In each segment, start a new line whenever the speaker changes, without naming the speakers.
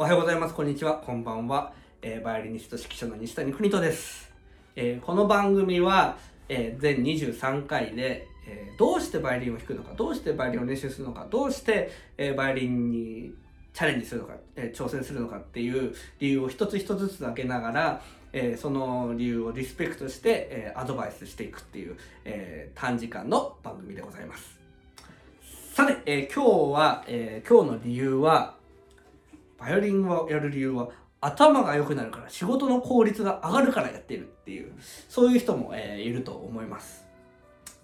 おはようございます。こんにちは。こんばんは。えー、バイオリニスト指揮者の西谷邦人です。えーこの番組は、えー全23回で、えどうしてバイオリンを弾くのか、どうしてバイオリンを練習するのか、どうして、えーバイオリンにチャレンジするのか、え挑戦するのかっていう理由を一つ一つずつ挙げながら、えその理由をリスペクトして、えアドバイスしていくっていう、え短時間の番組でございます。さて、え今日は、え今日の理由は、バイオリンをやる理由は、頭が良くなるから仕事の効率が上がるからやってるっていう、そういう人も、えーいると思います。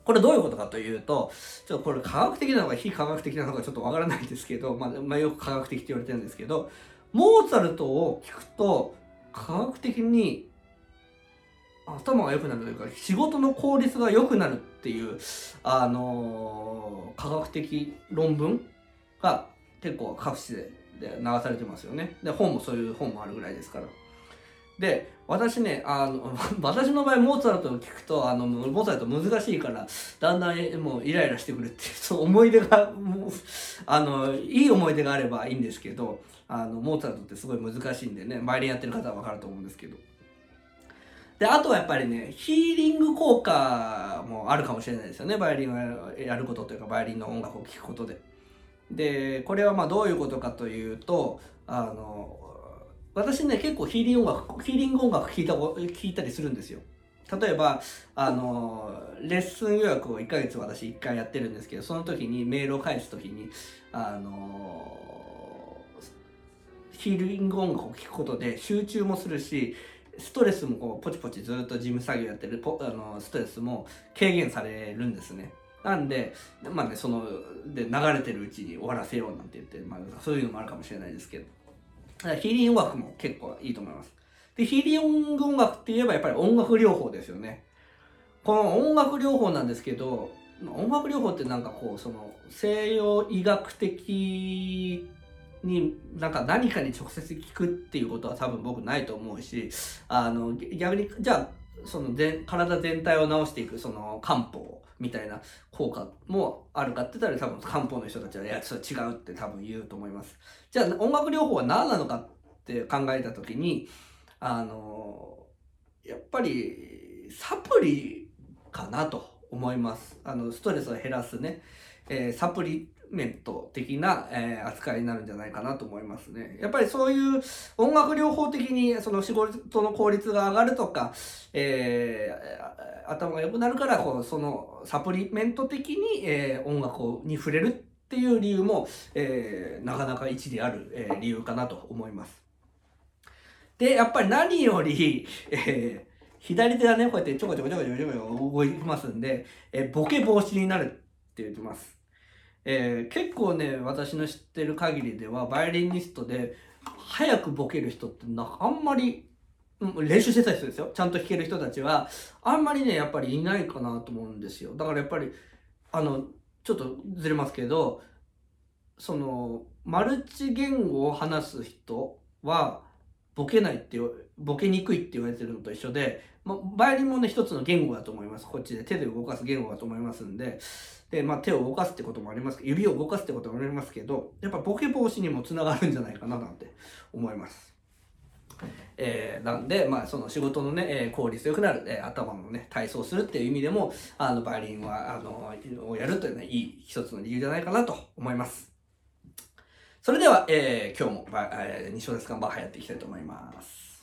これどういうことかというと、ちょっとこれ科学的なのか非科学的なのかちょっとわからないですけど、まあ、まあ、よく科学的って言われてるんですけど、モーツァルトを聞くと、科学的に頭が良くなるというか、仕事の効率が良くなるっていう、あのー科学的論文が結構各地でで流されてますよね。で、本もそういう本もあるぐらいですから。で、私ね、あの、私の場合、モーツァルトを聞くと、あの、モーツァルト難しいから、だんだんもうイライラしてくるっていう、その思い出が、もう、あの、いい思い出があればいいんですけど、あの、モーツァルトってすごい難しいんでね、バイオリンやってる方はわかると思うんですけど。で、あとはやっぱりね、ヒーリング効果もあるかもしれないですよね、バイオリンをやることというか、バイオリンの音楽を聴くことで。で、これはまあどういうことかというと、あの、私ね、結構ヒーリング音楽、ヒーリング音楽聴いた、聞いたりするんですよ。例えば、あの、レッスン予約を1ヶ月私1回やってるんですけど、その時にメールを返す時に、あの、ヒーリング音楽を聴くことで集中もするし、ストレスもこうポチポチずっと事務作業やってるあのストレスも軽減されるんですね。なんで、まあね、その、で、流れてるうちに終わらせようなんて言って、まあ、そういうのもあるかもしれないですけど。ヒーリング音楽も結構いいと思います。で、ヒーリング音楽って言えばやっぱり音楽療法ですよね。この音楽療法なんですけど、音楽療法ってなんかこう、その、西洋医学的になんか何かに直接聞くっていうことは多分僕ないと思うし、あの、逆に、じゃあ、その全体全体を治していくその漢方みたいな効果もあるかって言ったら多分漢方の人たちは、いや、それ違うって多分言うと思います。じゃあ音楽療法は何なのかって考えた時に、あの、やっぱりサプリかなと思います。あの、ストレスを減らすね、えーサプリメント的な、えー扱いになるんじゃないかなと思いますね。やっぱりそういう音楽療法的にその仕事の効率が上がるとか、えー頭が良くなるからこうそのサプリメント的に、えー音楽に触れるっていう理由も、えーなかなか一理ある、えー理由かなと思います。で、やっぱり何より、えー左手がね、こうやってちょこちょこちょこちょこちょこ動いてますんで、えボケ防止になるって言ってます。えー結構ね、私の知ってる限りでは、バイオリニストで、早くボケる人ってな、あんまり、練習してた人ですよ。ちゃんと弾ける人たちは、あんまりね、やっぱりいないかなと思うんですよ。だからやっぱり、あの、ちょっとずれますけど、その、マルチ言語を話す人は、ボケないって、ボケにくいって言われてるのと一緒で、まあ、バイオリンもね、一つの言語だと思います。こっちで手で動かす言語だと思いますんで、で、まあ、手を動かすってこともあります、指を動かすってこともありますけど、やっぱボケ防止にもつながるんじゃないかななんて思います。えーなんで、まあ、その仕事のね、えー効率よくなる、えー頭のね、体操するっていう意味でも、あの、バイオリンは、あの、をやるというのは、いい一つの理由じゃないかなと思います。それでは、えー今日も、えー、西尾ですか？バッハやっていきたいと思います。